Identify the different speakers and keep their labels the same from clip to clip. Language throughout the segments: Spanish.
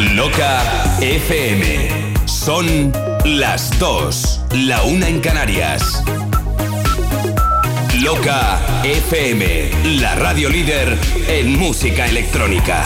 Speaker 1: Loca FM. Son las dos, la una en Canarias. Loca FM, la radio líder en música electrónica.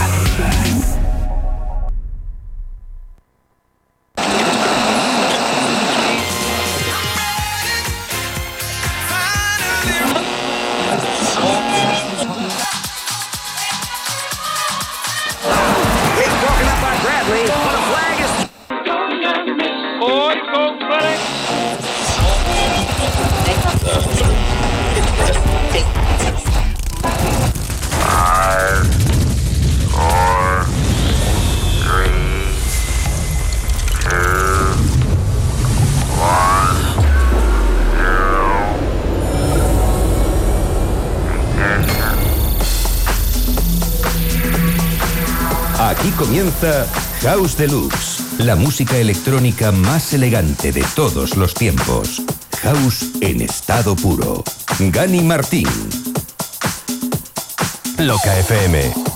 Speaker 2: House Deluxe, la música electrónica más elegante de todos los tiempos. House en estado puro. Gani Martín. Loca FM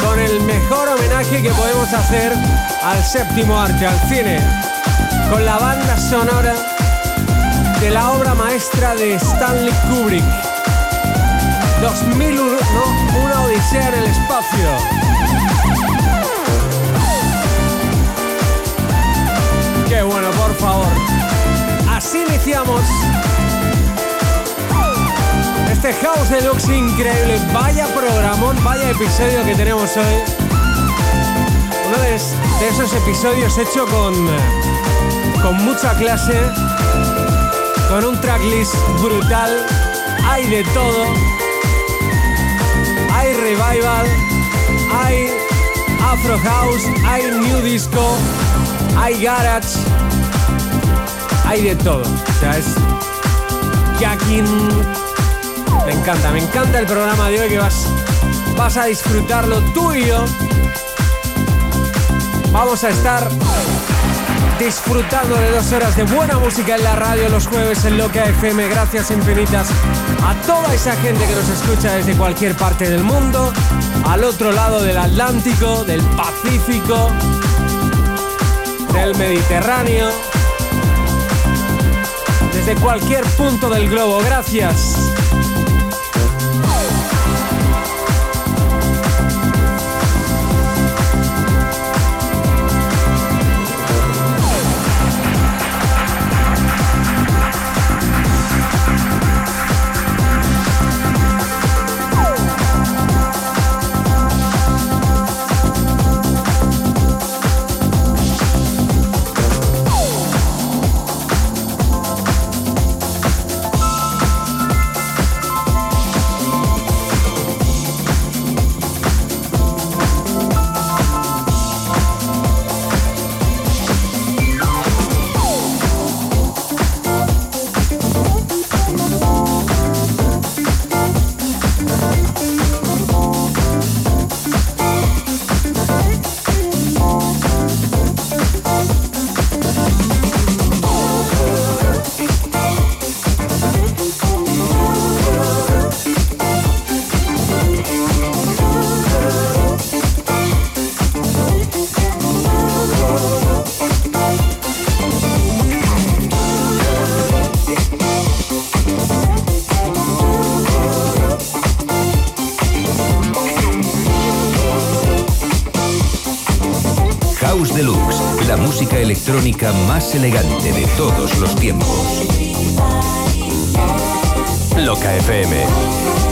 Speaker 3: Con el mejor homenaje que podemos hacer al séptimo arte, al cine. Con la banda sonora de la obra maestra de Stanley Kubrick. 2001, una odisea en el espacio. Qué bueno, por favor. Así iniciamos este House Deluxe increíble. Vaya programón, vaya episodio que tenemos hoy. Uno de, esos episodios hecho con, con mucha clase, con un tracklist brutal. Hay de todo. Hay revival, hay afro house, hay new disco, hay garage, hay de todo. O sea, es jacking. Me encanta, me encanta el programa de hoy que vas, vas a disfrutarlo tú y yo. Vamos a estar disfrutando de dos horas de buena música en la radio los jueves en Loca FM. Gracias infinitas a toda esa gente que nos escucha desde cualquier parte del mundo, al otro lado del Atlántico, del Pacífico, del Mediterráneo, desde cualquier punto del globo. Gracias.
Speaker 4: Electrónica más elegante de todos los tiempos. Loca FM.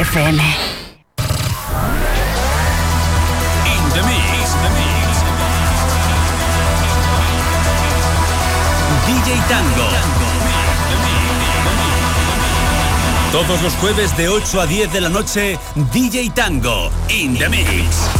Speaker 2: FM.
Speaker 5: In the mix, the mix. DJ Tango. Todos los jueves de 8 a 10 de la noche, DJ Tango, in the mix.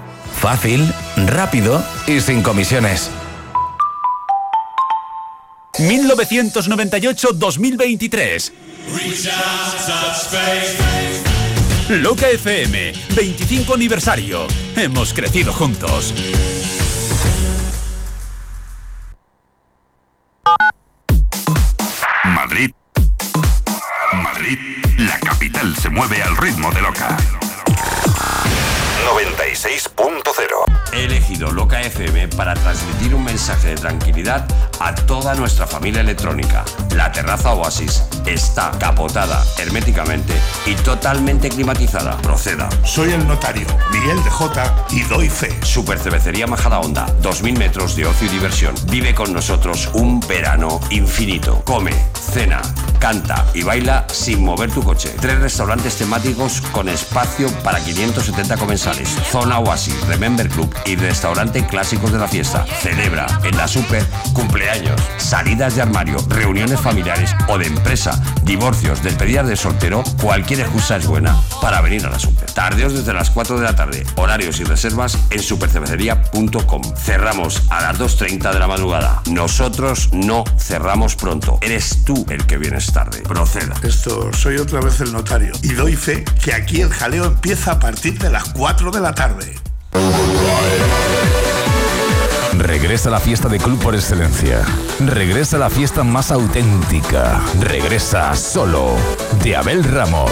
Speaker 6: Fácil, rápido y sin comisiones.
Speaker 5: 1998-2023. Loca FM, 25 aniversario. Hemos crecido juntos.
Speaker 7: Nuestra familia electrónica. La terraza Oasis está capotada herméticamente y totalmente climatizada. Proceda.
Speaker 8: Soy el notario Miguel de J y doy fe.
Speaker 7: Super Cervecería Majada Honda, 2000 metros de ocio y diversión. Vive con nosotros un verano infinito. Come, cena, canta y baila sin mover tu coche. Tres restaurantes temáticos con espacio para 570 comensales. Zona Oasis, Remember Club y restaurante clásicos de la fiesta. Celebra en la Super cumpleaños, salidas de armario, reuniones familiares o de empresa, divorcios, despedidas de soltero. Cualquier excusa es buena para venir a la Super. Tardeos desde las 4 de la tarde. Horarios y reservas en supercervecería.com. Cerramos a las 2.30 de la madrugada. Nosotros no cerramos pronto. Eres tú el que vienes tarde. Proceda.
Speaker 8: Esto, soy otra vez el notario y doy fe que aquí el jaleo empieza a partir de las 4 de la tarde.
Speaker 4: Regresa la fiesta de club por excelencia. Regresa la fiesta más auténtica. Regresa solo de Abel Ramos.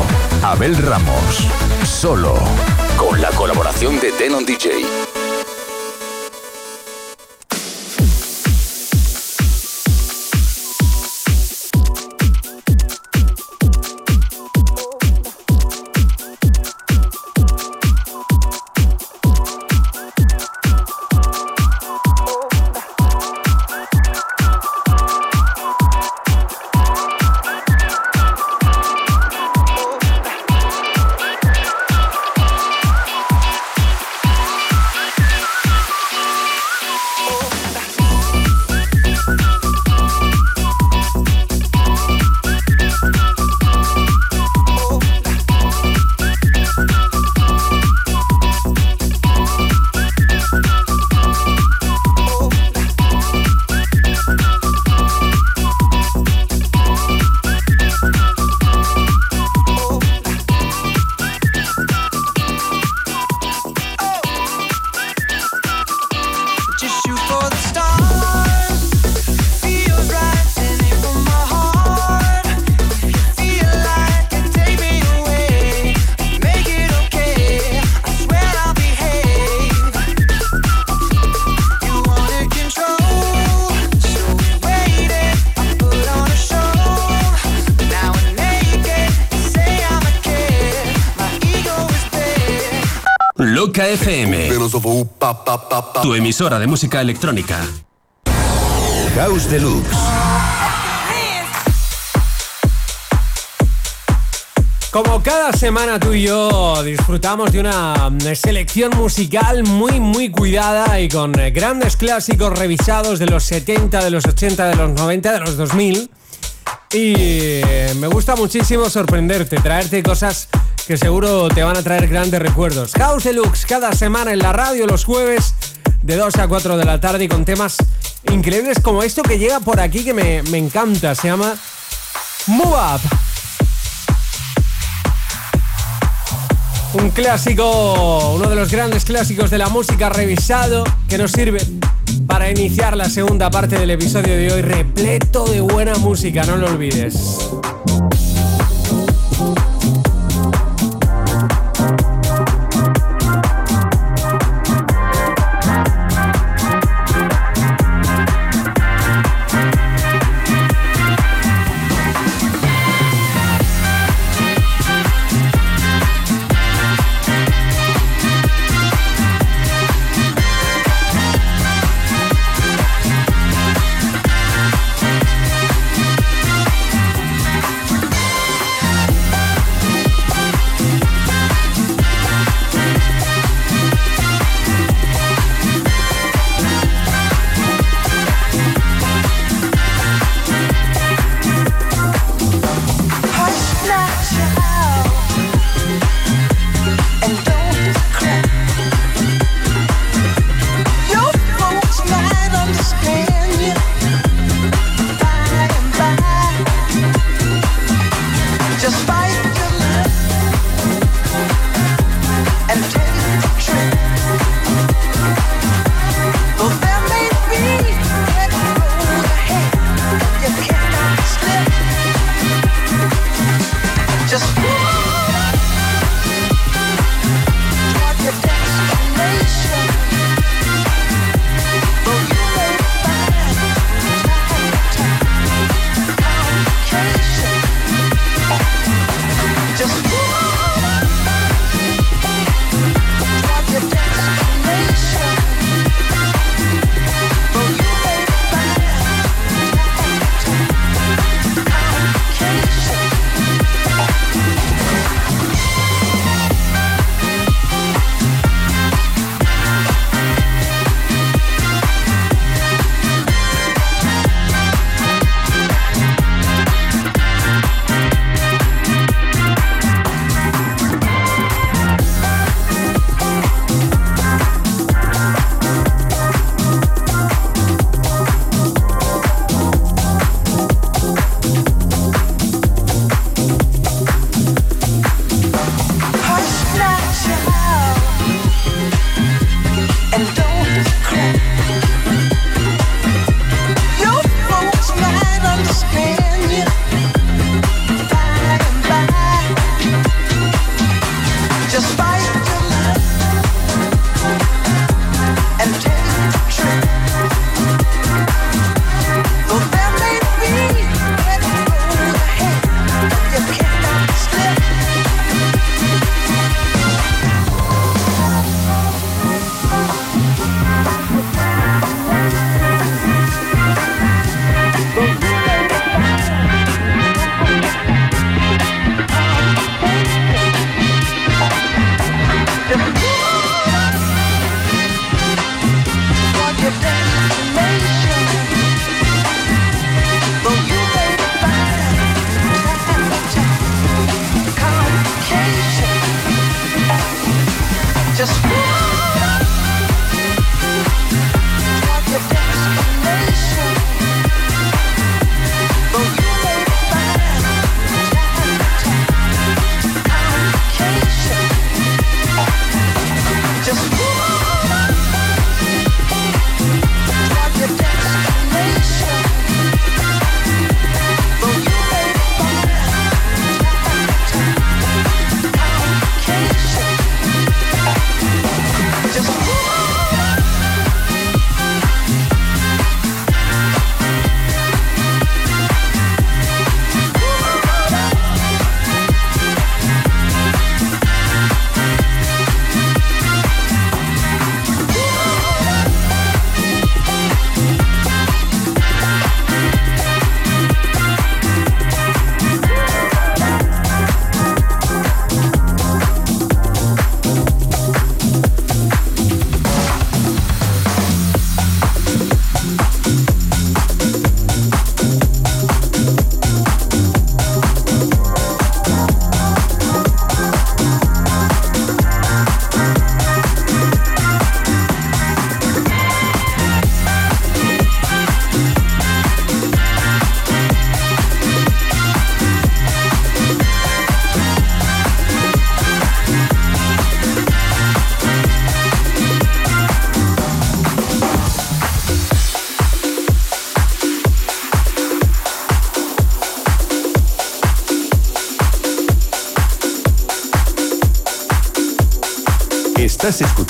Speaker 4: Abel Ramos, solo con la colaboración de Denon DJ.
Speaker 5: Tu emisora de música electrónica.
Speaker 4: House Deluxe.
Speaker 3: Como cada semana tú y yo disfrutamos de una mm, selección musical muy muy cuidada y con eh, grandes clásicos revisados de los 70, de los 80, de los 90, de los 2000. Y eh, me gusta muchísimo sorprenderte, traerte cosas que seguro te van a traer grandes recuerdos. House Deluxe cada semana en la radio los jueves de 2 a 4 de la tarde y con temas increíbles como esto que llega por aquí que me, me encanta. Se llama Move Up. Un clásico, uno de los grandes clásicos de la música revisado que nos sirve para iniciar la segunda parte del episodio de hoy repleto de buena música, no lo olvides.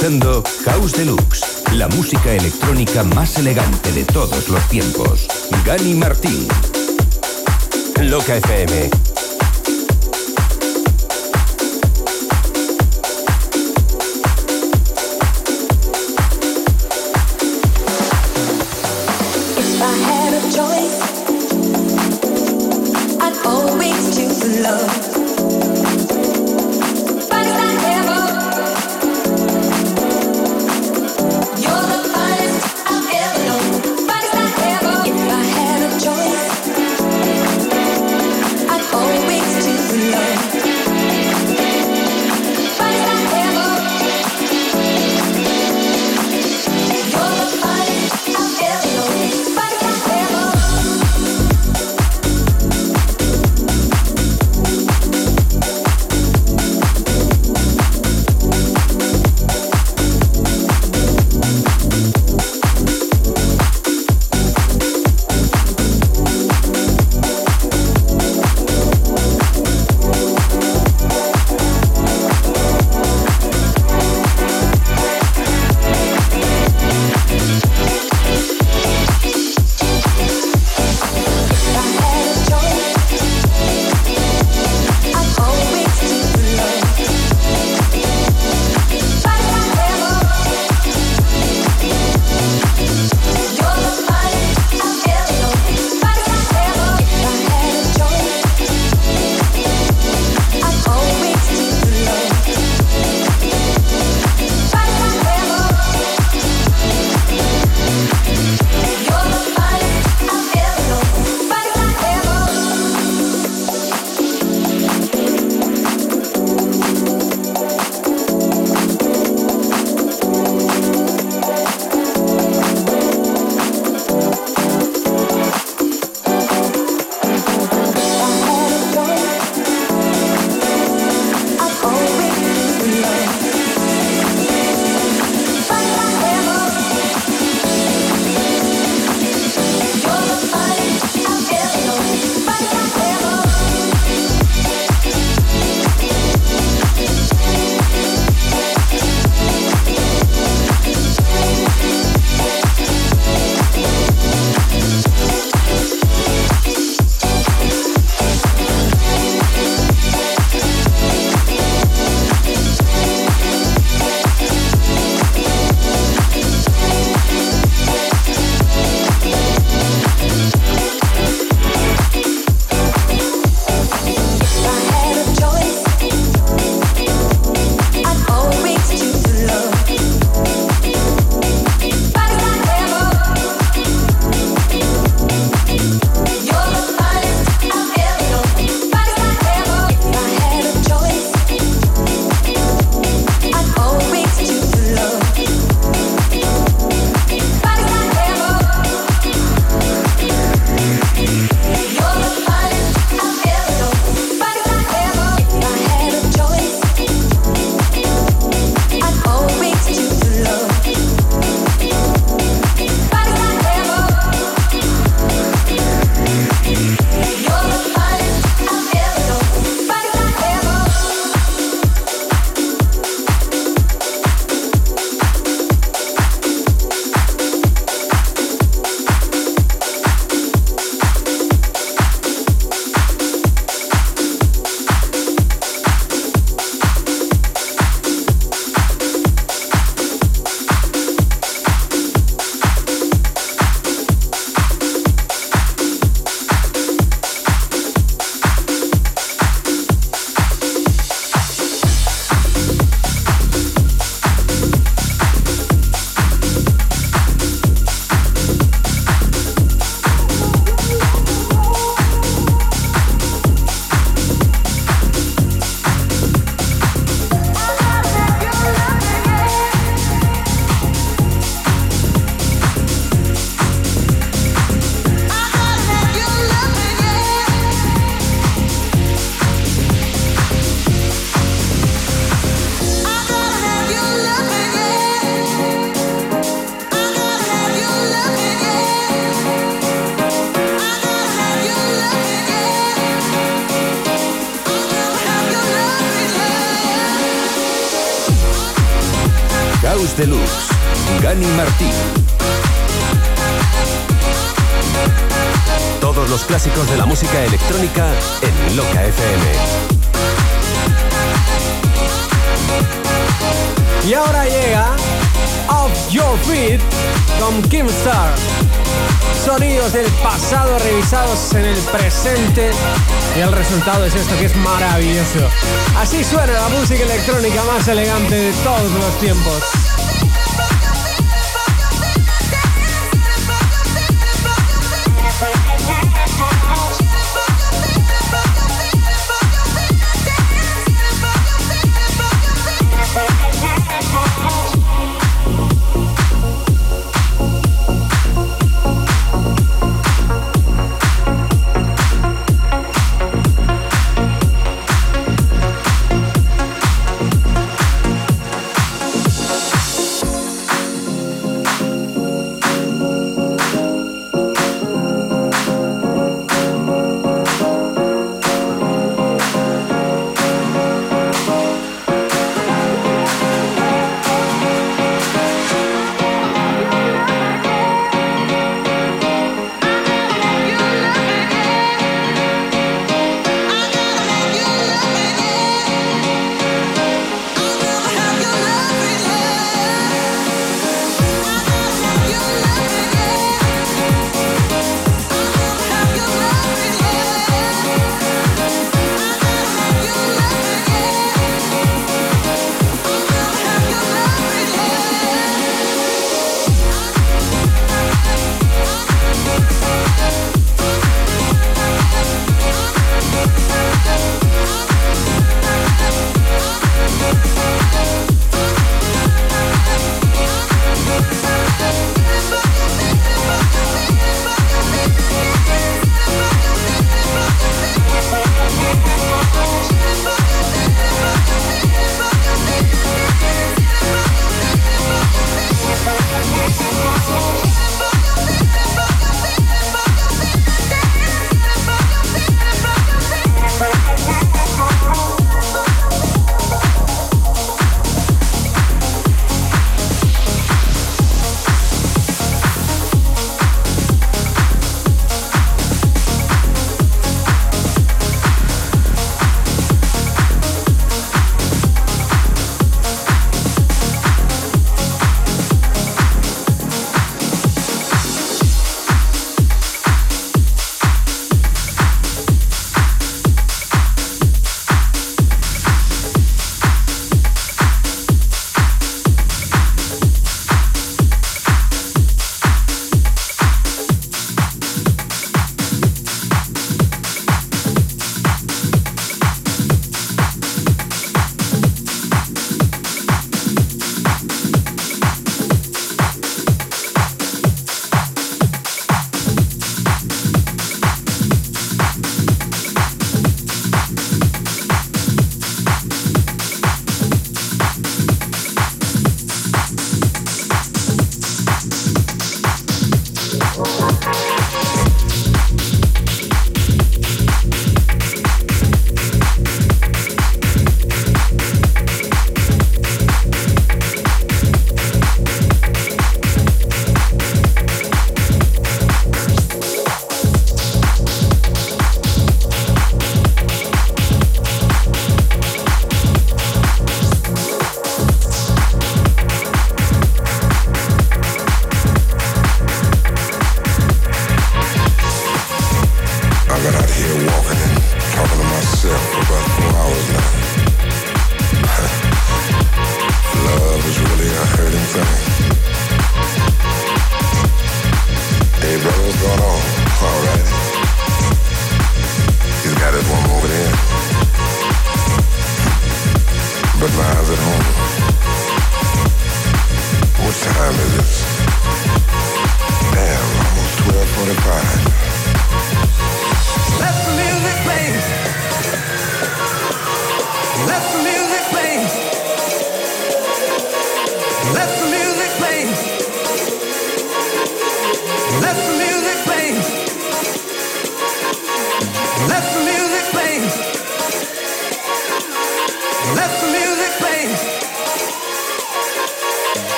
Speaker 9: Escuchando House Deluxe, la música electrónica más elegante de todos los tiempos. Gani Martín. Loca FM.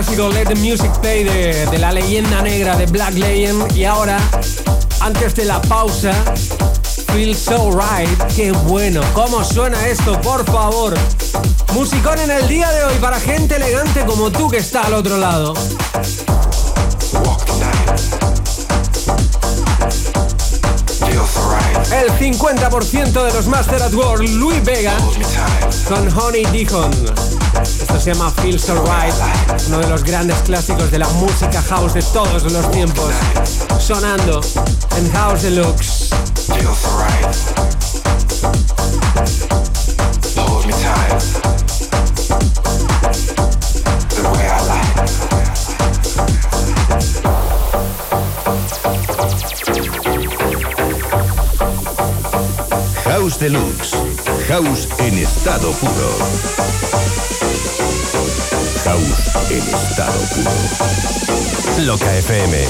Speaker 3: Clásico Let the Music Play de, de la leyenda negra de Black Legend. Y ahora, antes de la pausa, Feel So Right. Qué bueno, ¿cómo suena esto? Por favor. Musicón en el día de hoy para gente elegante como tú que está al otro lado. El 50% de los Master at Work, Louis Vega, con Honey Dijon. Esto se llama Feel So Right, uno de los grandes clásicos de la música house de todos los tiempos, sonando en House Deluxe.
Speaker 10: Hold me tight. The way I like.
Speaker 2: House Deluxe. House en estado puro. House en estado puro.
Speaker 11: Loca FM.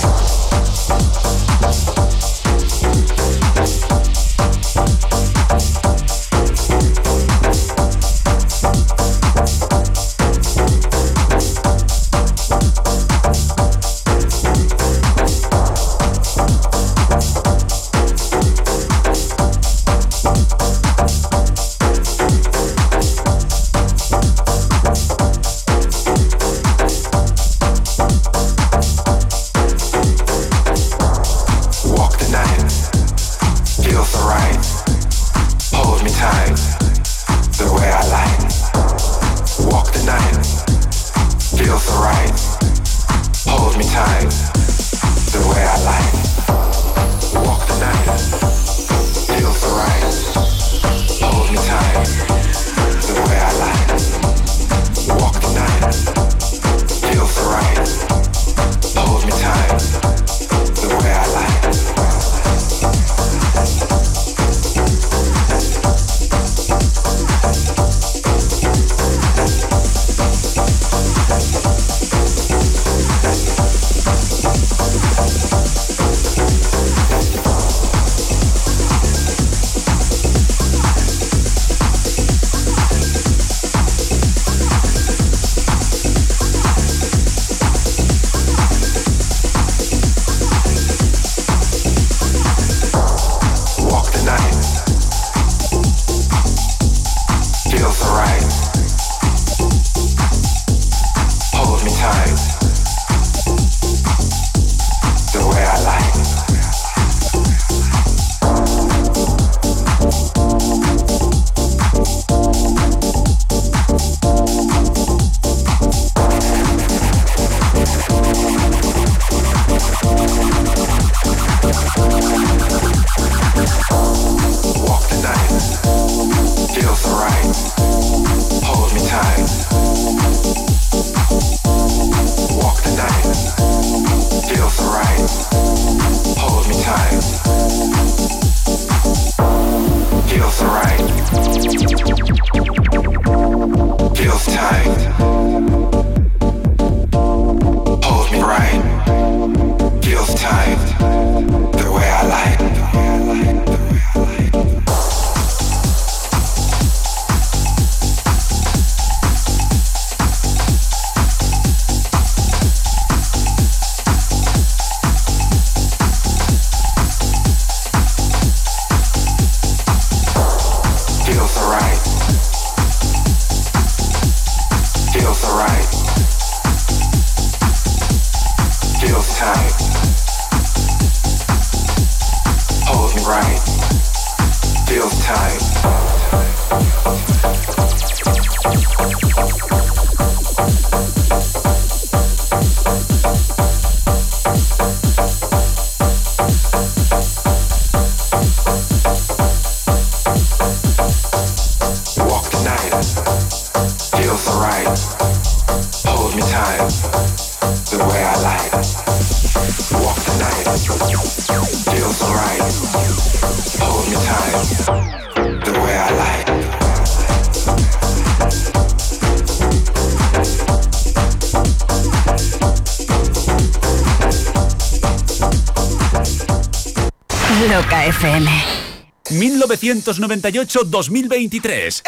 Speaker 5: 1998-2023.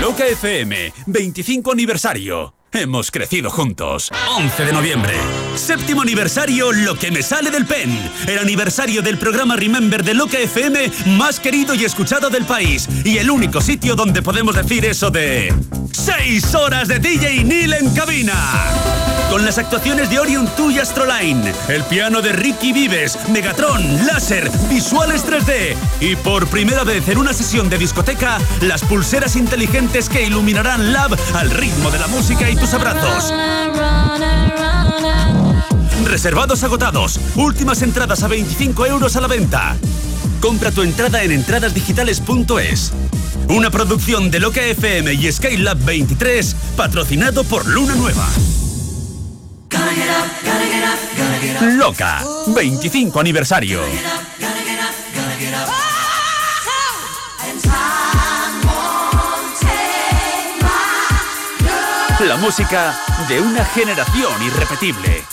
Speaker 5: Loca FM, 25 aniversario. Hemos crecido juntos. 11 de noviembre. Séptimo aniversario Lo que me sale del pen. El aniversario del programa Remember de Loca FM más querido y escuchado del país. Y el único sitio donde podemos decir eso de... 6 horas de DJ Neil en cabina. Con las actuaciones de Orion 2 y Astroline, el piano de Ricky Vives, Megatron, láser, visuales 3D y por primera vez en una sesión de discoteca, las pulseras inteligentes que iluminarán Lab al ritmo de la música y tus abrazos. Reservados agotados, últimas entradas a 25 euros a la venta. Compra tu entrada en entradasdigitales.es. Una producción de Loca FM y Skylab 23, patrocinado por Luna Nueva. Loca, 25 aniversario. La música de una generación irrepetible.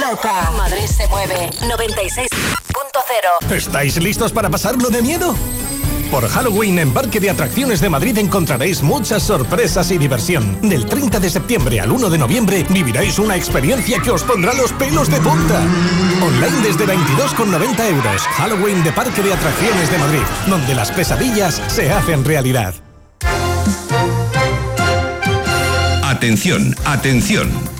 Speaker 12: Loca. Madrid se mueve. 96.0.
Speaker 13: ¿Estáis listos para pasarlo de miedo? Por Halloween en Parque de Atracciones de Madrid encontraréis muchas sorpresas y diversión. Del 30 de septiembre al 1 de noviembre viviréis una experiencia que os pondrá los pelos de punta. Online desde 22,90 euros. Halloween de Parque de Atracciones de Madrid, donde las pesadillas se hacen realidad.
Speaker 2: Atención, atención.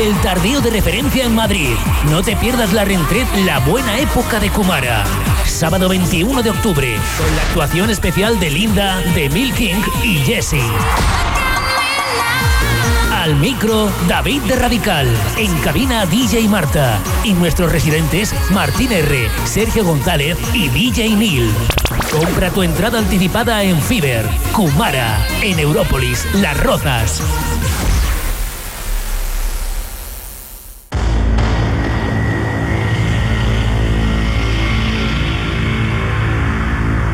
Speaker 14: Vuelve el tardío de referencia en Madrid. No te pierdas la Rentret La Buena Época de Kumara. Sábado 21 de octubre, con la actuación especial de Linda, de Mil King y Jesse. Al micro, David de Radical. En cabina, DJ Marta. Y nuestros residentes, Martín R., Sergio González y DJ Neil. Compra tu entrada anticipada en Fiber, Kumara, en Európolis, Las Rozas.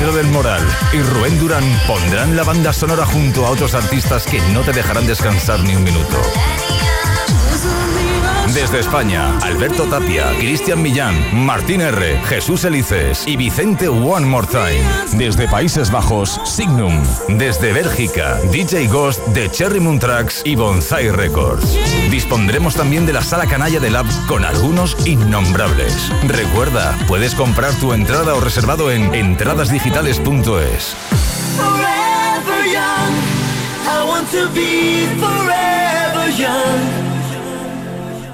Speaker 4: Pedro del Moral y Rubén Durán pondrán la banda sonora junto a otros artistas que no te dejarán descansar ni un minuto. Desde España, Alberto Tapia, Cristian Millán, Martín R., Jesús Elices y Vicente One More Time. Desde Países Bajos, Signum. Desde Bélgica, DJ Ghost de Cherry Moon Tracks y Bonsai Records. Dispondremos también de la sala canalla de Lab con algunos innombrables. Recuerda, puedes comprar tu entrada o reservado en entradasdigitales.es.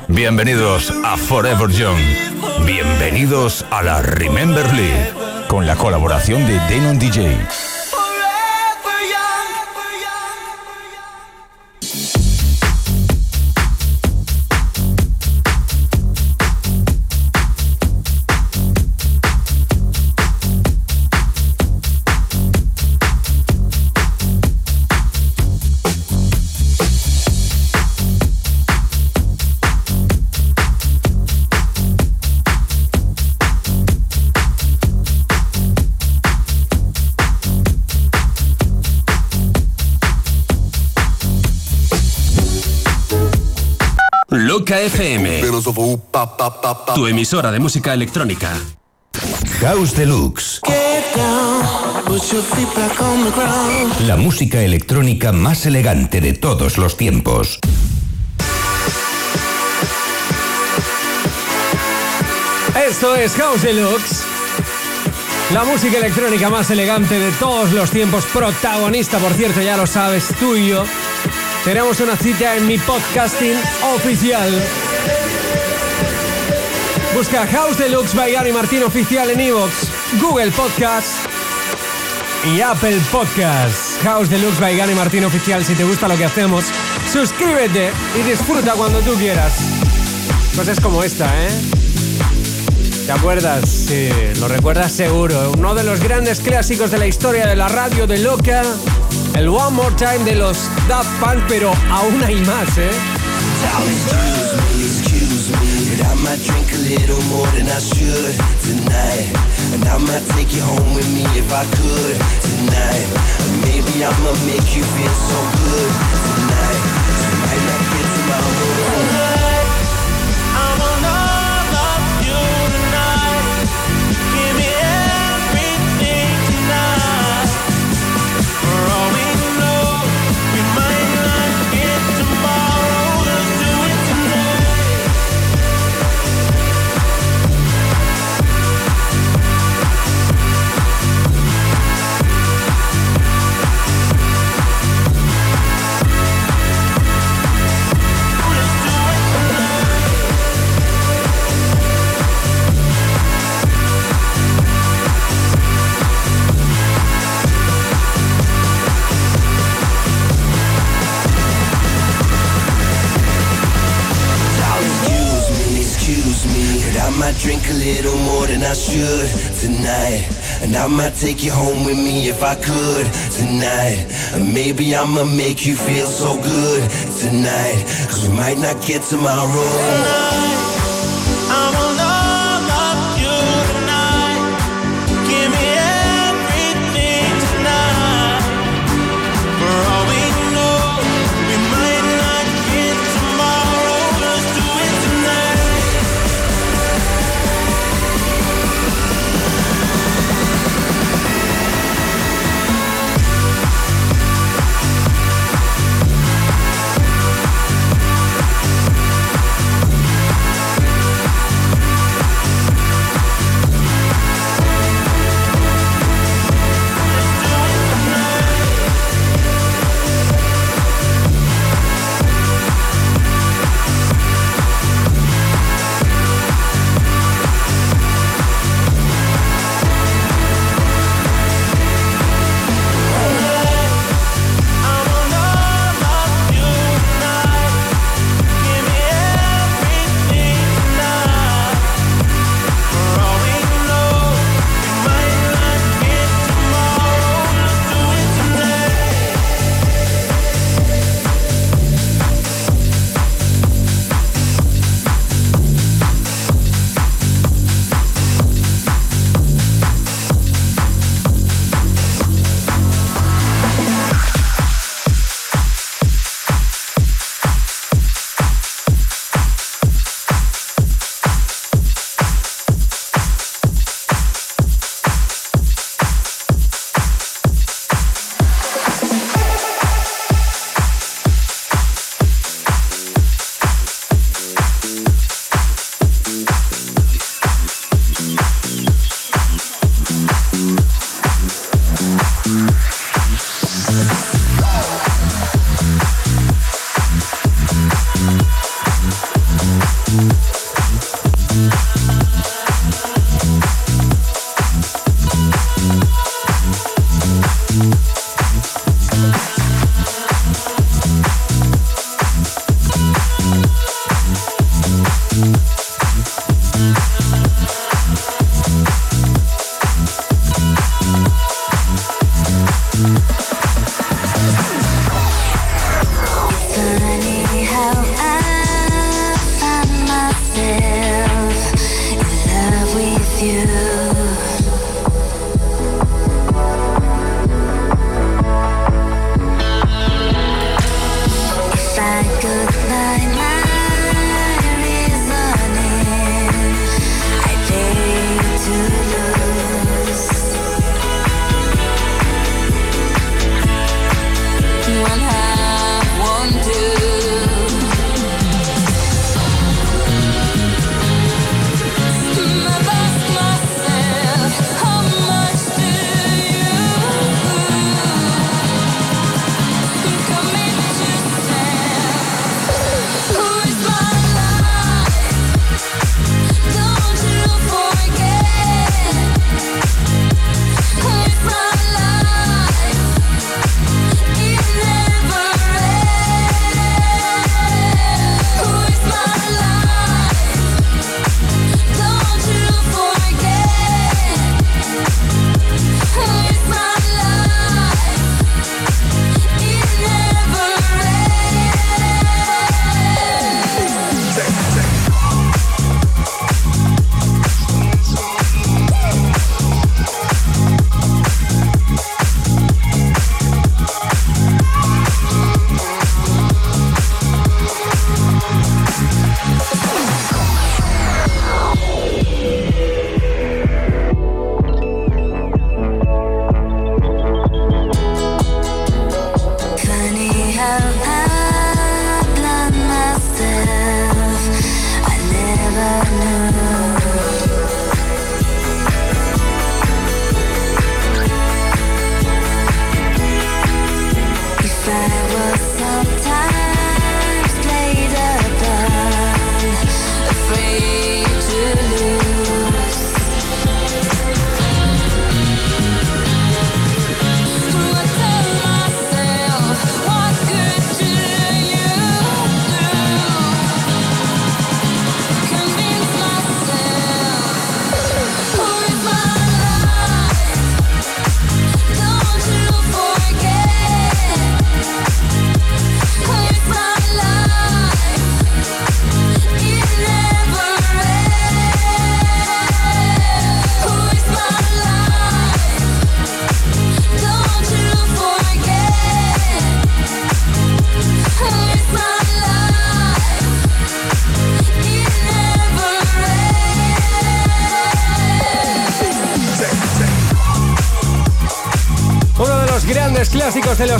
Speaker 4: Bienvenidos a Forever Young. Bienvenidos a la Remember League. Con la colaboración de Denon DJ.
Speaker 5: FM. Tu emisora de música electrónica.
Speaker 2: House Deluxe. La música electrónica más elegante de todos los tiempos.
Speaker 3: Esto es House Deluxe. La música electrónica más elegante de todos los tiempos, protagonista, por cierto, ya lo sabes, tuyo. Tenemos una cita en mi podcasting oficial. Busca House Deluxe by Gary Martín oficial en iVoox, Google Podcast y Apple Podcast. House Deluxe by Gary Martín oficial. Si te gusta lo que hacemos, suscríbete y disfruta cuando tú quieras. Cosas como esta, ¿eh? ¿Te acuerdas? Sí, lo recuerdas seguro. Uno de los grandes clásicos de la historia de la radio de Loca. El One More Time de los Daft Punk, pero aún hay más, ¿eh?
Speaker 15: Little more than I should tonight. And I might take you home with me if I could tonight. And maybe I'ma make you feel so good tonight. Cause we might not get to tomorrow.
Speaker 3: clásicos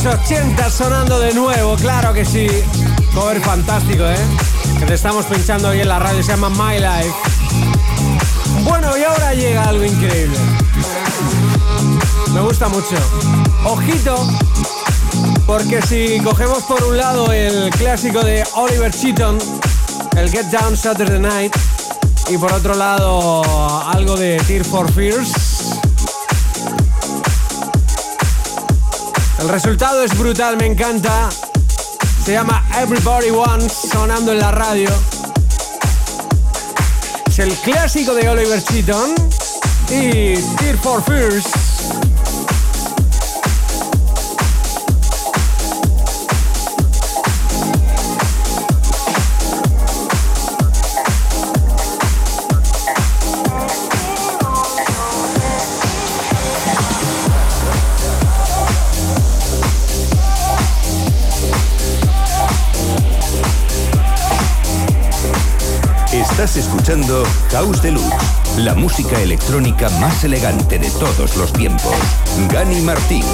Speaker 3: 80 sonando de nuevo, claro que sí. Cover fantástico, ¿eh? Que te estamos pinchando hoy en la radio, se llama My Life. Bueno, y ahora llega algo increíble. Me gusta mucho. Ojito, porque si cogemos por un lado el clásico de Oliver Cheaton, el Get Down Saturday Night, y por otro lado algo de Tear for Fears, el resultado es brutal, me encanta. Se llama Everybody Wants, sonando en la radio. Es el clásico de Oliver Cheaton y Tear for Fears.
Speaker 2: Escuchando House Deluxe, la música electrónica más elegante de todos los tiempos. Gani Martín.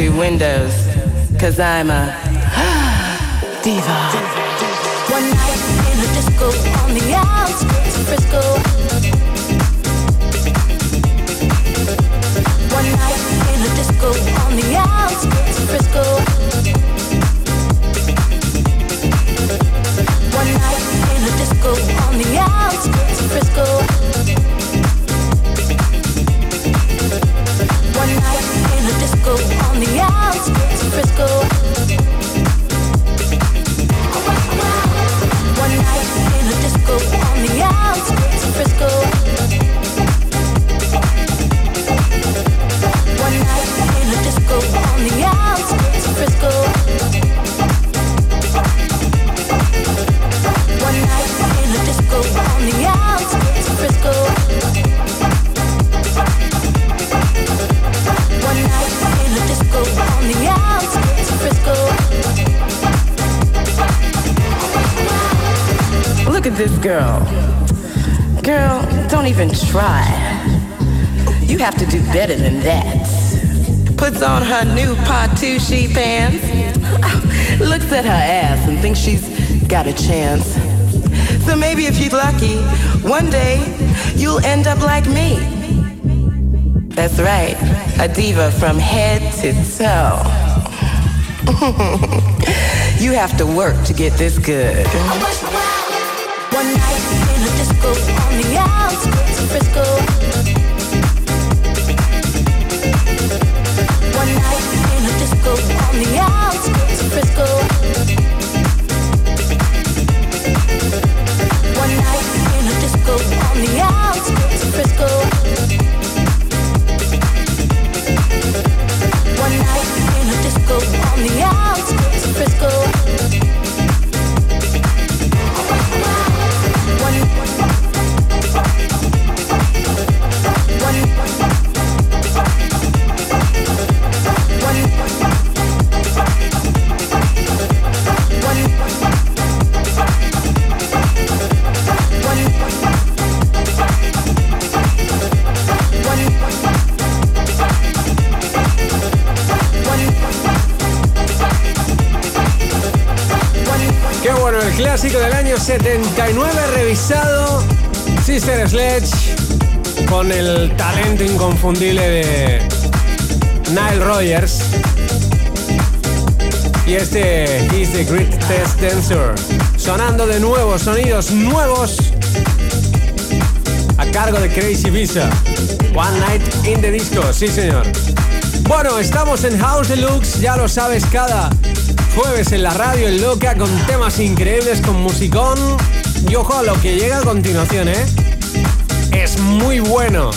Speaker 16: through windows, cause I'm a
Speaker 17: a
Speaker 16: diva from head to toe. you have to work to get this good.
Speaker 17: One night in a disco on the outskirts of Frisco. One night in a disco on the outskirts of Frisco. One night in a disco on the outskirts of Frisco. In a disco on the outskirts
Speaker 3: 79 revisado. Sister Sledge con el talento inconfundible de Nile Rogers. Y este He's the Greatest Dancer. Sonando de nuevo, sonidos nuevos a cargo de Crazy Visa. One Night in the Disco, sí señor. Bueno, estamos en House Deluxe, ya lo sabes, cada jueves en la radio en Loca con temas increíbles, con musicón. Y ojo a lo que llega a continuación, ¿eh? Es muy bueno.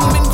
Speaker 9: them in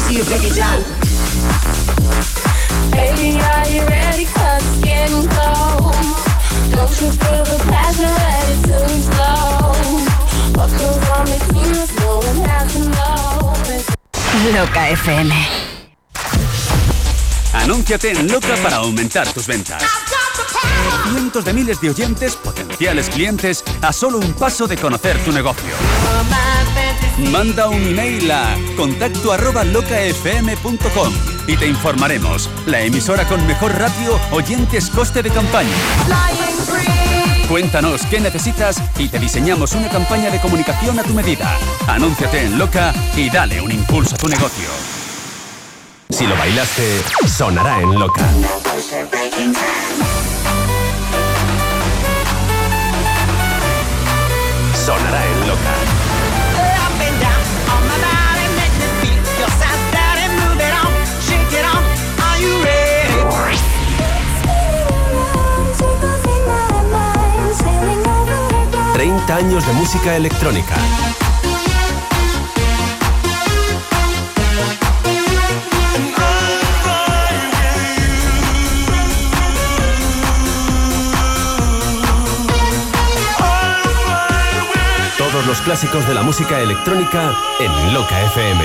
Speaker 17: station. Baby, are you ready? Cause it's getting close. Don't you feel the passion ready to explode? What goes on between us, no one has to know.
Speaker 12: Loca FM.
Speaker 5: Anúnciate en Loca para aumentar tus ventas. Cientos de miles de oyentes, potenciales clientes, a solo un paso de conocer tu negocio. Manda un email a contacto arroba locafm.com y te informaremos. La emisora con mejor ratio, oyentes, coste de campaña. Cuéntanos qué necesitas y te diseñamos una campaña de comunicación a tu medida. Anúnciate en Loca y dale un impulso a tu negocio.
Speaker 18: Si lo bailaste, sonará en loca. Sonará en loca. 30 años de música electrónica. Todos los clásicos de la música electrónica en Loca FM.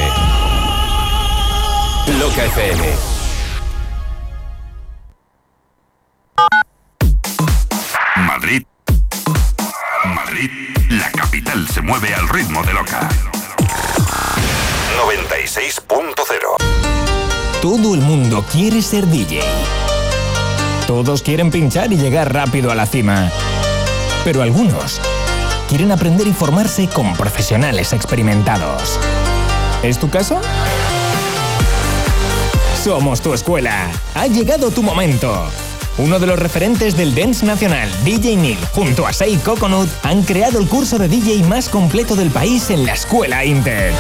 Speaker 18: Loca FM.
Speaker 19: Quiere ser DJ. Todos quieren pinchar y llegar rápido a la cima. Pero algunos quieren aprender y formarse con profesionales experimentados. ¿Es tu caso? Somos tu escuela. Ha llegado tu momento. Uno de los referentes del dance nacional, DJ Neil, junto a Sei Coconut, han creado el curso de DJ más completo del país en la Escuela Inter.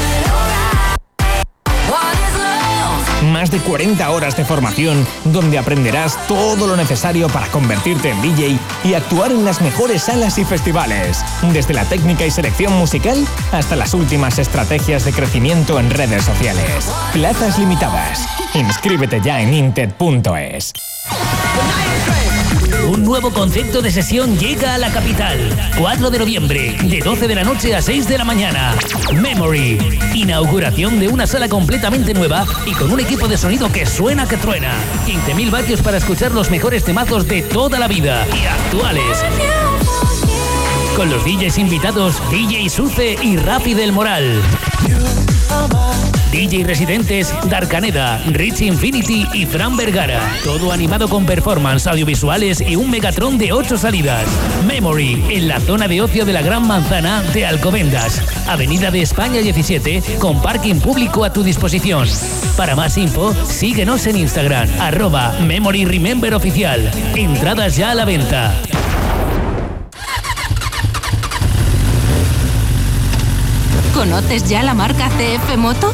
Speaker 19: Más de 40 horas de formación donde aprenderás todo lo necesario para convertirte en DJ y actuar en las mejores salas y festivales. Desde la técnica y selección musical hasta las últimas estrategias de crecimiento en redes sociales. Plazas limitadas. Inscríbete ya en inted.es.
Speaker 14: Un nuevo concepto de sesión llega a la capital. 4 de noviembre, de 12 de la noche a 6 de la mañana. Memory. Inauguración de una sala completamente nueva y con un equipo de sonido que suena que truena. 15.000 vatios para escuchar los mejores temazos de toda la vida y actuales. Con los DJs invitados DJ Suce y Rafi del Moral. DJ residentes Darkaneda, Rich Infinity y Fran Vergara. Todo animado con performance audiovisuales y un Megatron de 8 salidas. Memory, en la zona de ocio de la Gran Manzana de Alcobendas. Avenida de España 17, con parking público a tu disposición. Para más info, síguenos en Instagram, arroba Memory Remember Oficial. Entradas ya a la venta.
Speaker 20: ¿Conoces ya la marca CF Moto?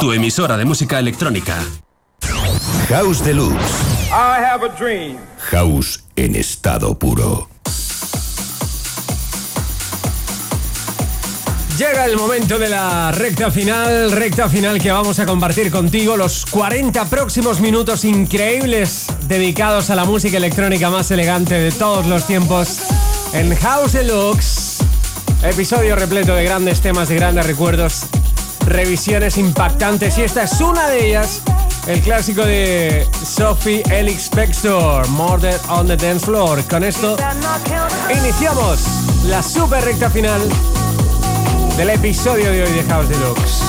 Speaker 21: Tu emisora de música electrónica.
Speaker 2: House Deluxe.
Speaker 1: I have a dream.
Speaker 2: House en estado puro.
Speaker 9: Llega el momento de la recta final, recta final que vamos a compartir contigo los 40 próximos minutos increíbles dedicados a la música electrónica más elegante de todos los tiempos en House Deluxe. Episodio repleto de grandes temas, de grandes recuerdos, revisiones impactantes y esta es una de ellas, el clásico de Sophie Elix Spector, Murder on the Dance Floor. Con esto iniciamos la super recta final del episodio de hoy de House Deluxe.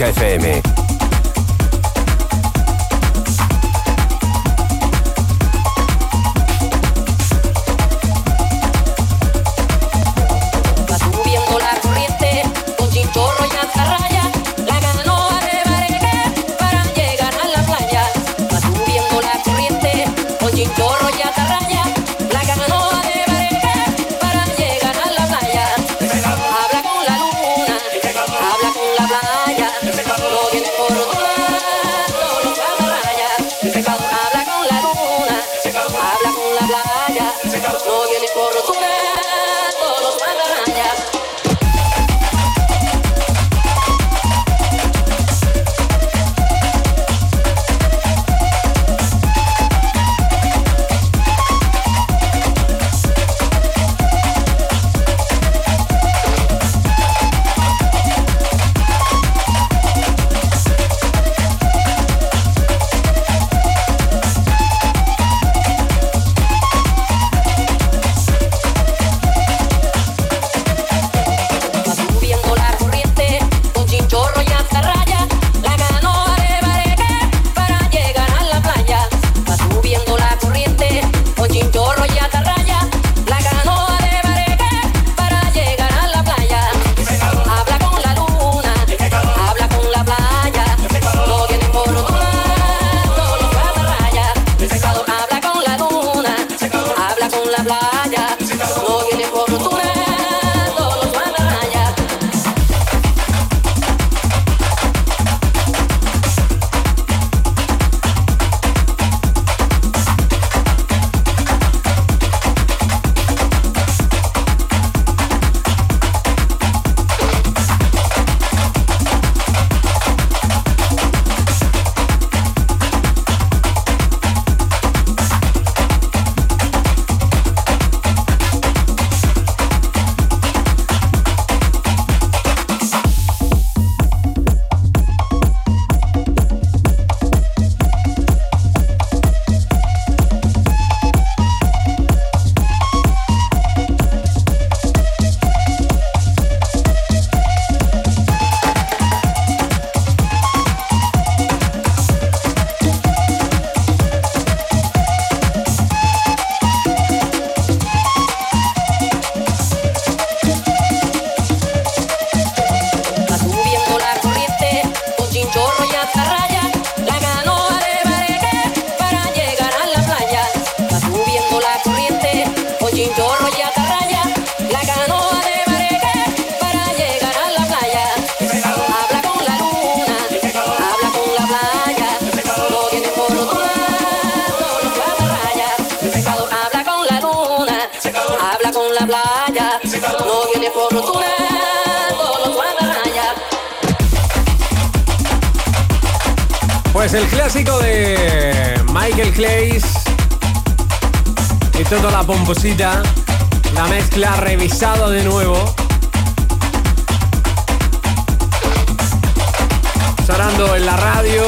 Speaker 18: Rock FM.
Speaker 17: La
Speaker 3: mezcla revisado de nuevo. Sonando en la radio.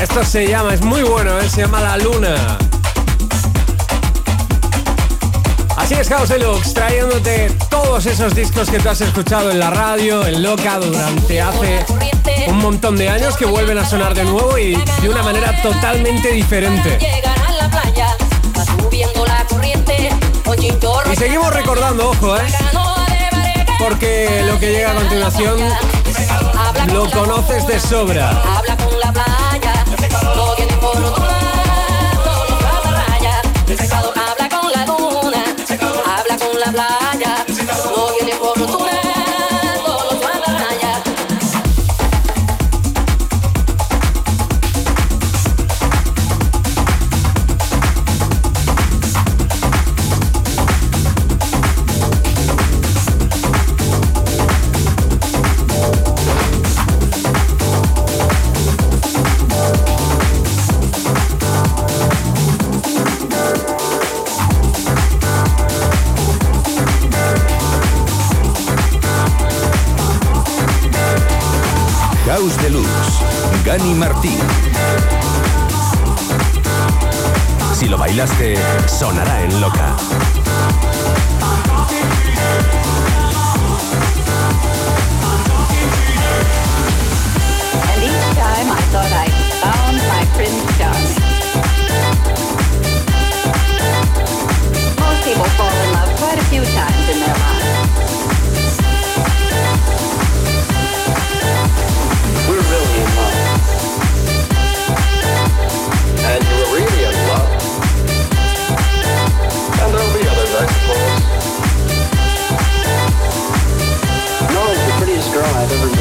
Speaker 3: Esto se llama, es muy bueno, ¿eh? se llama La Luna. Así es, House Deluxe, trayéndote todos esos discos que tú has escuchado en la radio, en Loca, durante hace un montón de años que vuelven a sonar de nuevo y de una manera totalmente diferente. Y seguimos recordando, ojo, ¿eh? Porque lo que llega a continuación lo conoces de sobra.
Speaker 17: Martín. Si lo bailaste, sonará en loca. And each time I thought I found my prince
Speaker 2: charming. Most people fall
Speaker 18: in love quite a few times
Speaker 17: in their lives. I've
Speaker 2: ever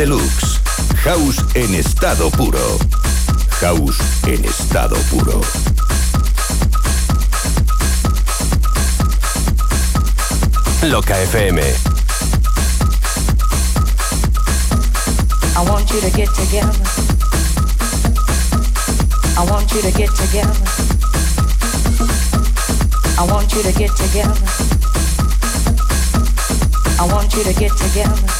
Speaker 2: Deluxe. House en estado puro. House en estado puro.
Speaker 18: Loca FM.
Speaker 17: I want you to get together. I want you to get together. I want you to get together. I want you to get together.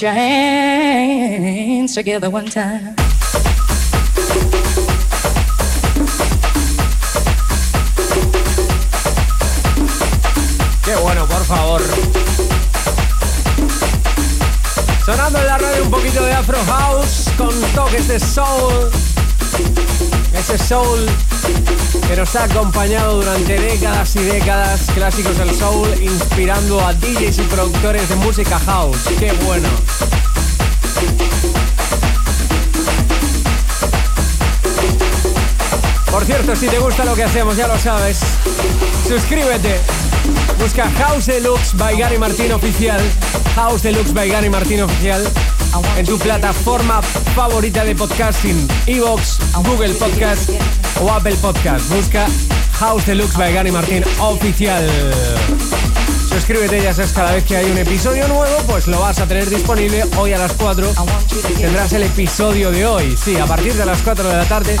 Speaker 17: Put your hands together one time.
Speaker 3: Qué bueno, por favor. Sonando en la radio un poquito de Afro House con toques de soul. Ese soul que nos ha acompañado durante décadas y décadas, clásicos del soul, inspirando a DJs y productores de música house. Qué bueno. Por cierto, si te gusta lo que hacemos, ya lo sabes, suscríbete. Busca House Deluxe by Gary Martín Oficial. House Deluxe by Gary Martín Oficial. En tu plataforma favorita de podcasting. Evox, Google Podcast o Apple Podcast. Busca House Deluxe by Gary Martín Oficial. Suscríbete, ya sabes, cada vez que hay un episodio nuevo, pues lo vas a tener disponible hoy a las 4. Tendrás el episodio de hoy, sí, a partir de las 4 de la tarde,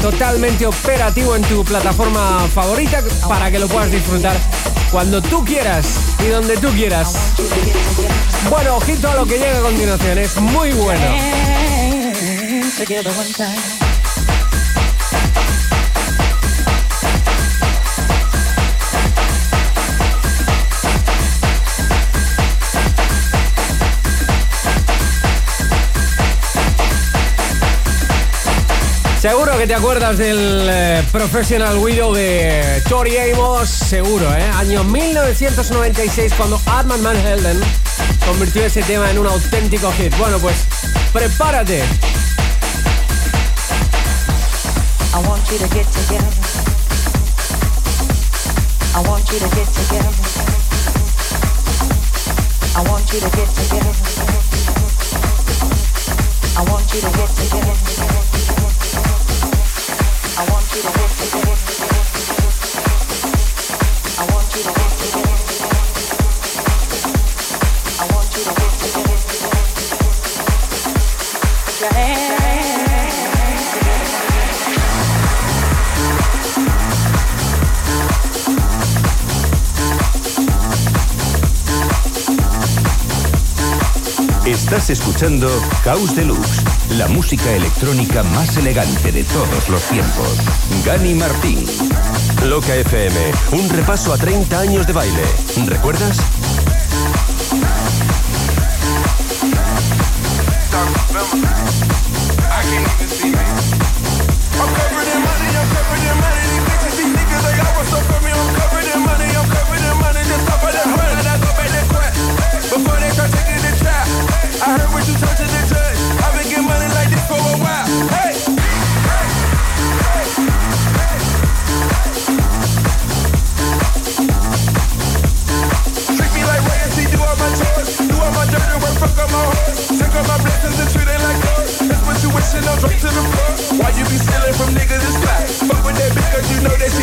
Speaker 3: totalmente operativo en tu plataforma favorita para que lo puedas disfrutar cuando tú quieras y donde tú quieras. Bueno, ojito a lo que llega a continuación, es muy bueno. Seguro que te acuerdas del eh, Professional Widow de Tori Amos, seguro, ¿eh? Año 1996 cuando Armand Van Helden convirtió ese tema en un auténtico hit. Bueno, pues prepárate.
Speaker 17: I want you to get together. I want you to get together. I want you to get together. I want you to get together. I want you to get together.
Speaker 2: Escuchando House Deluxe, la música electrónica más elegante de todos los tiempos. Gani Martín.
Speaker 18: Loca FM, un repaso a 30 años de baile. ¿Recuerdas?
Speaker 1: I heard what you told to the judge. I've been getting money like this for a while. Hey. Treat me like royalty, do all my chores, do all my dirty work, fuck my horse. Take all my blessings and treat like gold. That's what you wishing, to the. Why you be stealing from niggas and? Fuck with that you know that.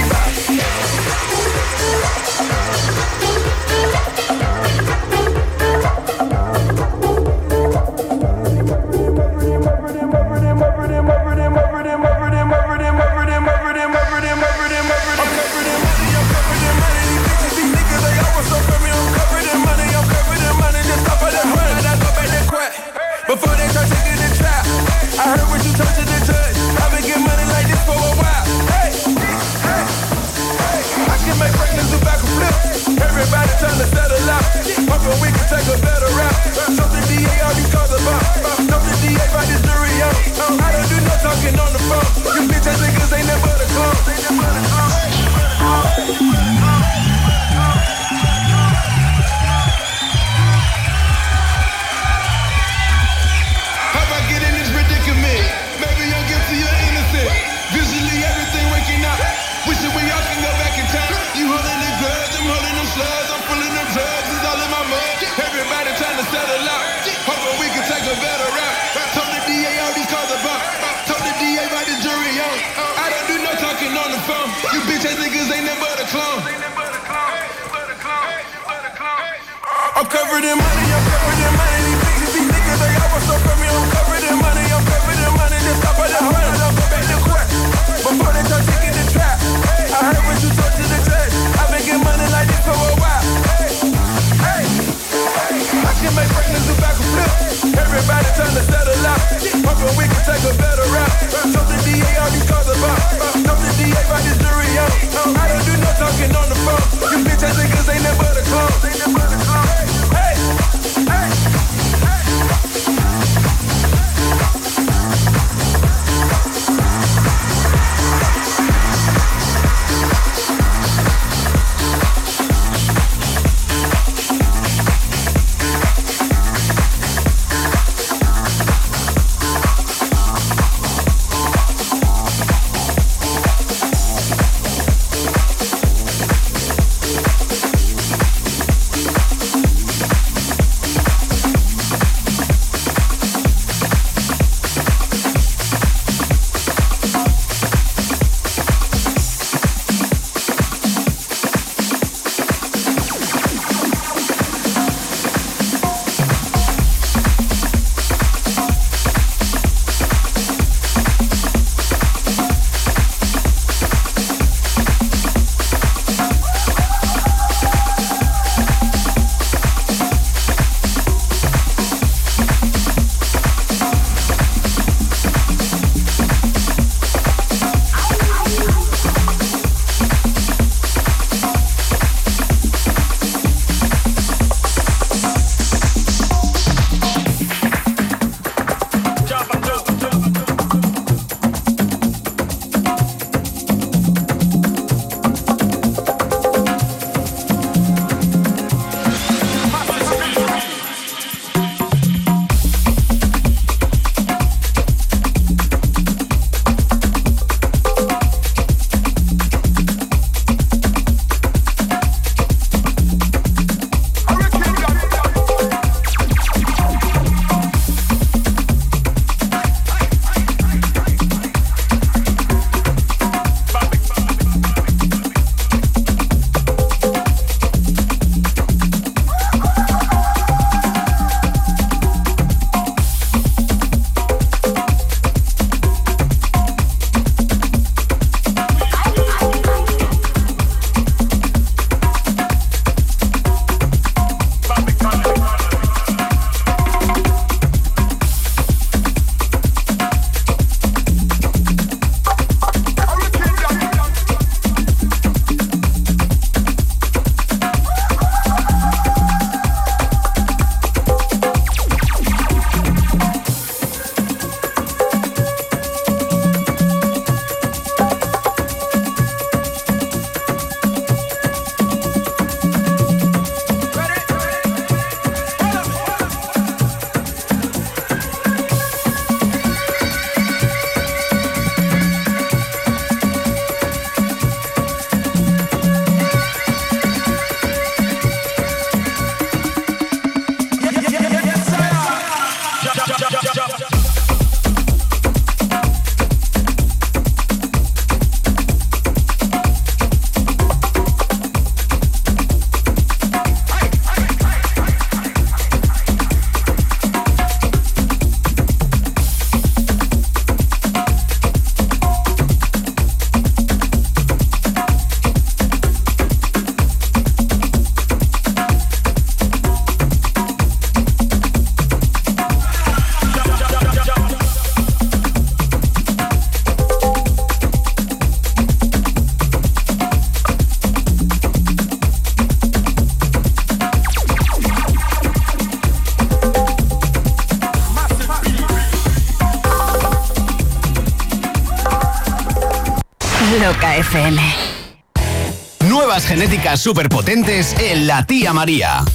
Speaker 22: Nuevas genéticas superpotentes en la tía María.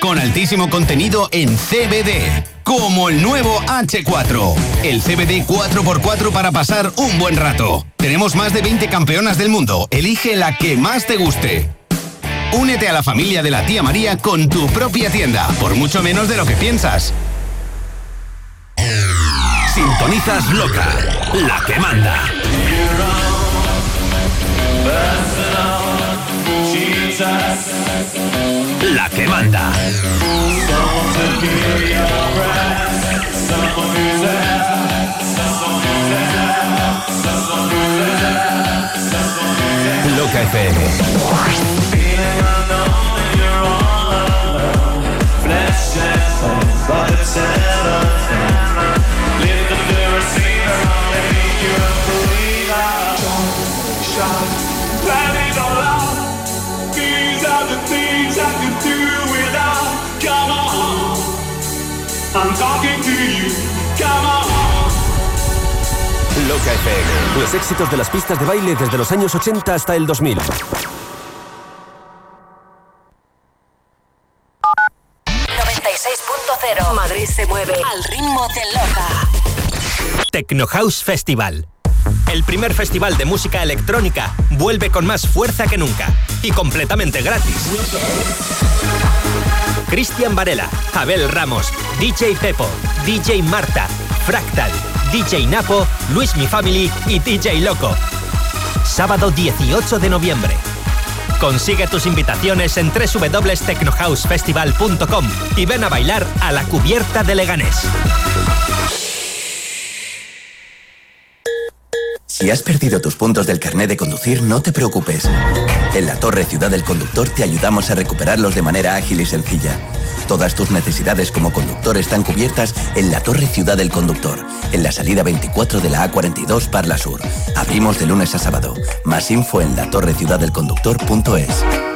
Speaker 22: Con altísimo contenido en CBD. Como el nuevo H4. El CBD 4x4 para pasar un buen rato. Tenemos más de 20 campeonas del mundo. Elige la que más te guste. Únete a la familia de la tía María con tu propia tienda. Por mucho menos de lo que piensas.
Speaker 5: Sintonizas loca, la que manda. La que manda.
Speaker 4: Loca FM.
Speaker 18: Loca FM. Los éxitos de las pistas de baile desde los años 80 hasta el 2000.
Speaker 12: 96.0 Madrid se mueve al ritmo de Loca.
Speaker 23: Techno House Festival. El primer festival de música electrónica vuelve con más fuerza que nunca y completamente gratis. Cristian Varela, Abel Ramos, DJ Pepo, DJ Marta, Fractal, DJ Napo, Luis Mi Family y DJ Loco. Sábado 18 de noviembre. Consigue tus invitaciones en www.technohousefestival.com y ven a bailar a la cubierta de Leganés.
Speaker 24: Si has perdido tus puntos del carnet de conducir, no te preocupes. En la Torre Ciudad del Conductor te ayudamos a recuperarlos de manera ágil y sencilla. Todas tus necesidades como conductor están cubiertas en la Torre Ciudad del Conductor, en la salida 24 de la A42 Parla Sur. Abrimos de lunes a sábado. Más info en latorreciudadelconductor.es.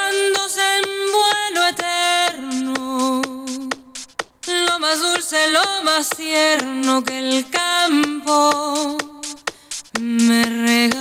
Speaker 17: Más dulce, lo más tierno que el campo me regaló.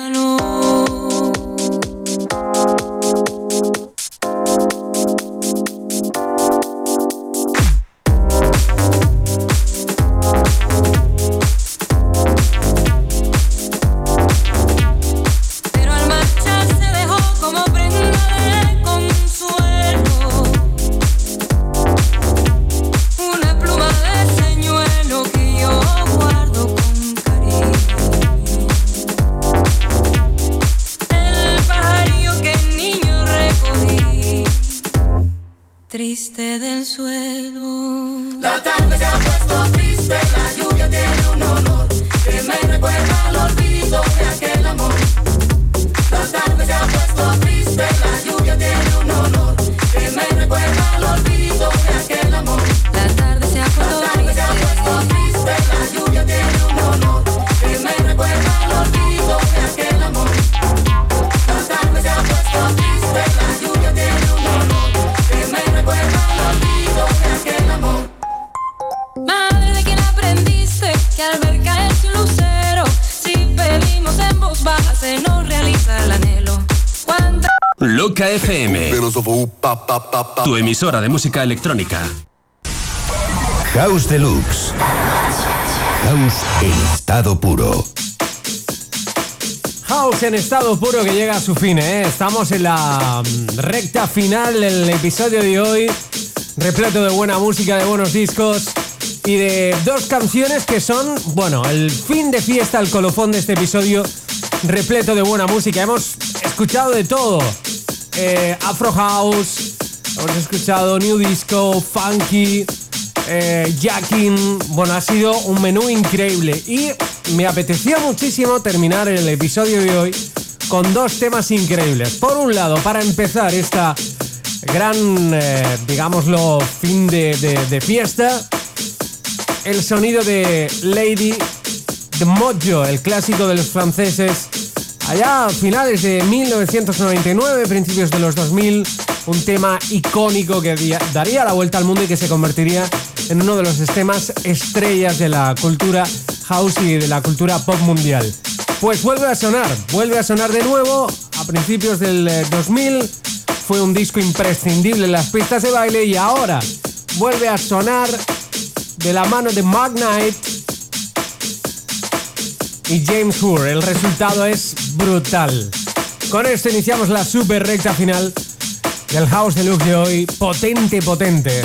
Speaker 18: Emisora de música electrónica.
Speaker 4: House Deluxe. House en estado puro.
Speaker 3: House en estado puro que llega a su fin, ¿eh? Estamos en la mm, recta final del episodio de hoy, repleto de buena música, de buenos discos y de dos canciones que son, bueno, el fin de fiesta, el colofón de este episodio, repleto de buena música. Hemos escuchado de todo, eh, Afro House, hemos escuchado New Disco, Funky, eh, Jacking. Bueno, ha sido un menú increíble y me apetecía muchísimo terminar el episodio de hoy con dos temas increíbles. Por un lado, para empezar esta gran, eh, digámoslo, fin de, fiesta, el sonido de Lady de Mojo, el clásico de los franceses, allá a finales de 1999, principios de los 2000, un tema icónico que daría la vuelta al mundo y que se convertiría en uno de los temas estrellas de la cultura house y de la cultura pop mundial. Pues vuelve a sonar, vuelve a sonar de nuevo a principios del eh, 2000. Fue un disco imprescindible en las pistas de baile y ahora vuelve a sonar de la mano de Magnite y James Hoore. El resultado es brutal. Con esto iniciamos la super recta final del House Deluxe de hoy. Potente, potente.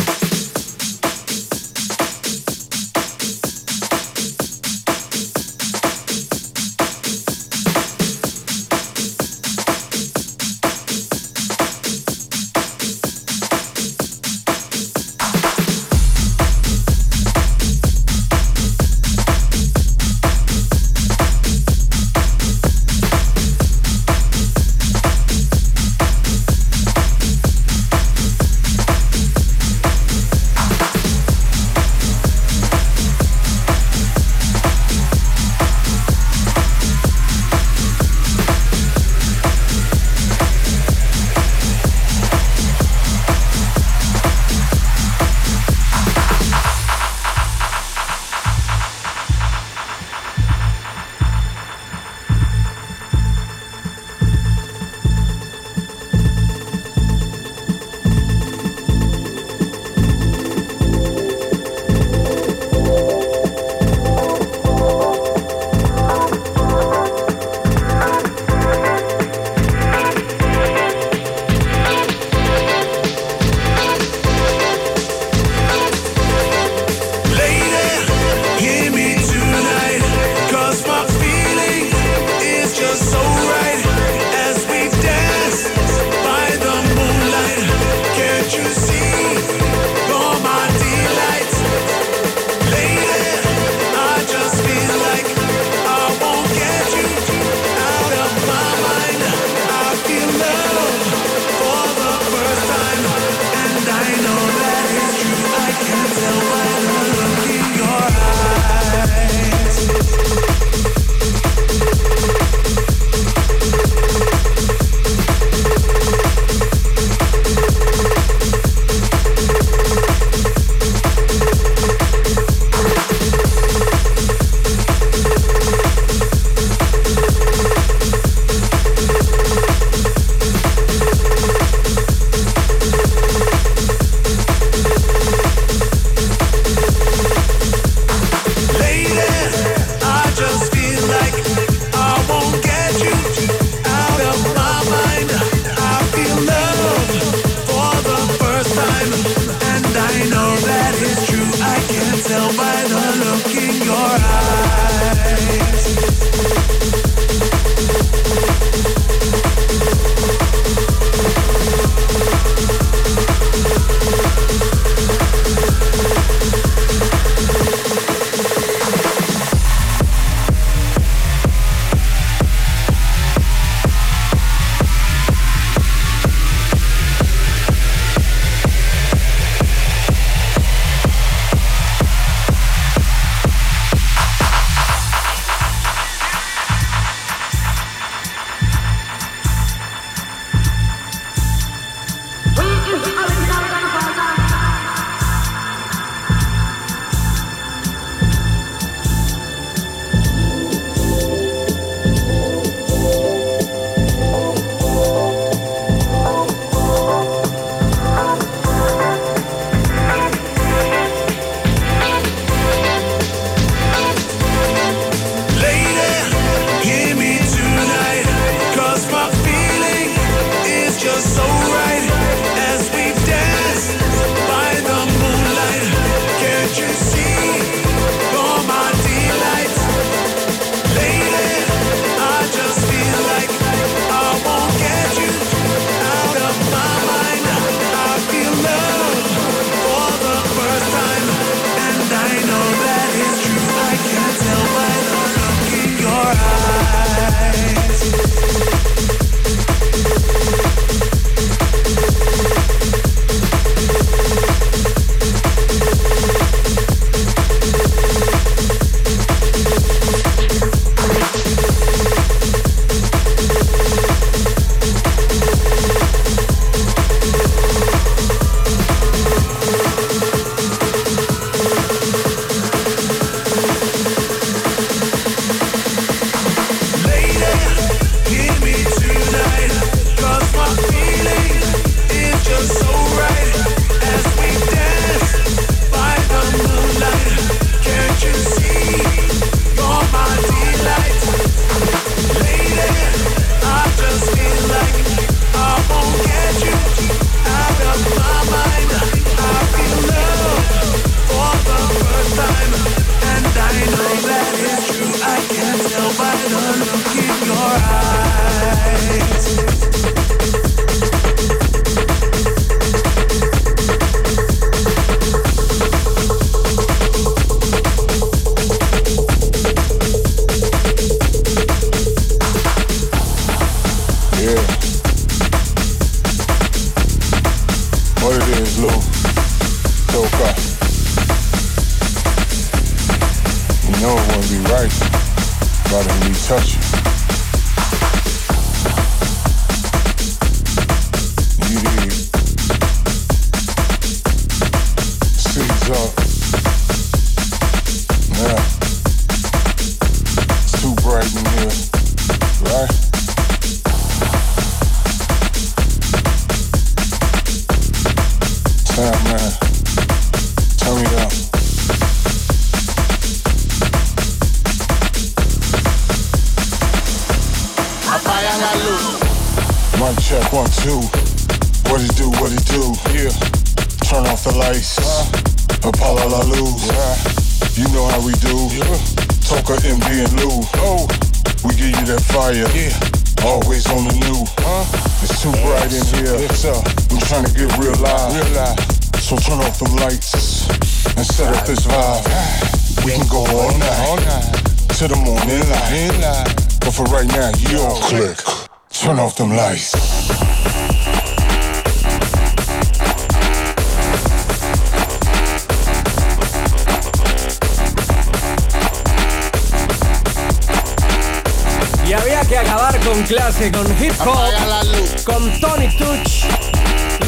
Speaker 3: Con clase, con hip hop, con Tony Touch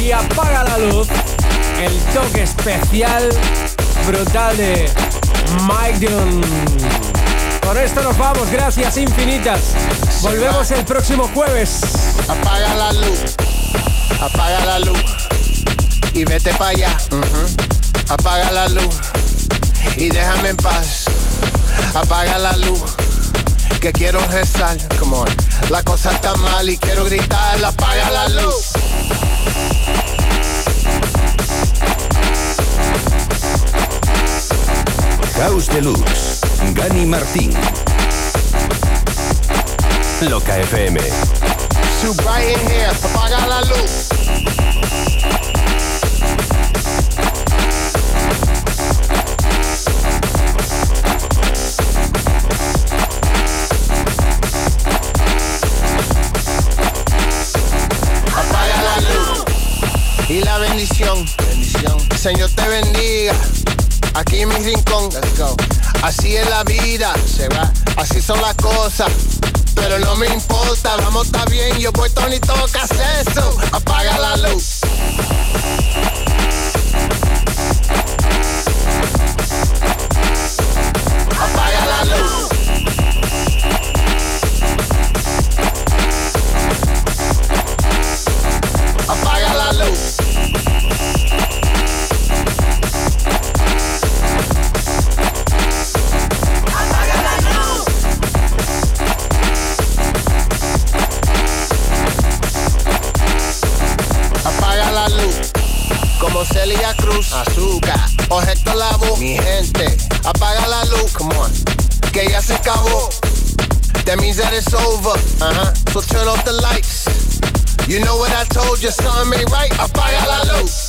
Speaker 3: y apaga la luz. El toque especial, brutal de Mike Dillon. Con esto nos vamos, gracias infinitas. Volvemos el próximo jueves.
Speaker 25: Apaga la luz. Apaga la luz. Y vete para allá. Apaga la luz. Y déjame en paz. Apaga la luz. Que quiero rezar. Come on. La cosa está mal y quiero gritar. Apaga la luz.
Speaker 2: House Deluxe. Gani Martín. Loca FM.
Speaker 25: Too bright in here. Apaga la luz. Señor te bendiga. Aquí en mi rincón. Let's go. Así es la vida. Se va. Así son las cosas. Pero no me importa, vamos está bien, yo voy Tony toca eso. Apaga la luz. Celia Cruz, azúcar. O Héctor Lavoe, mi gente. Apaga la luz, come on. Que ya se acabó. That means that it's over. Uh-huh. So turn off the lights. You know what I told you, something ain't right. Apaga la luz.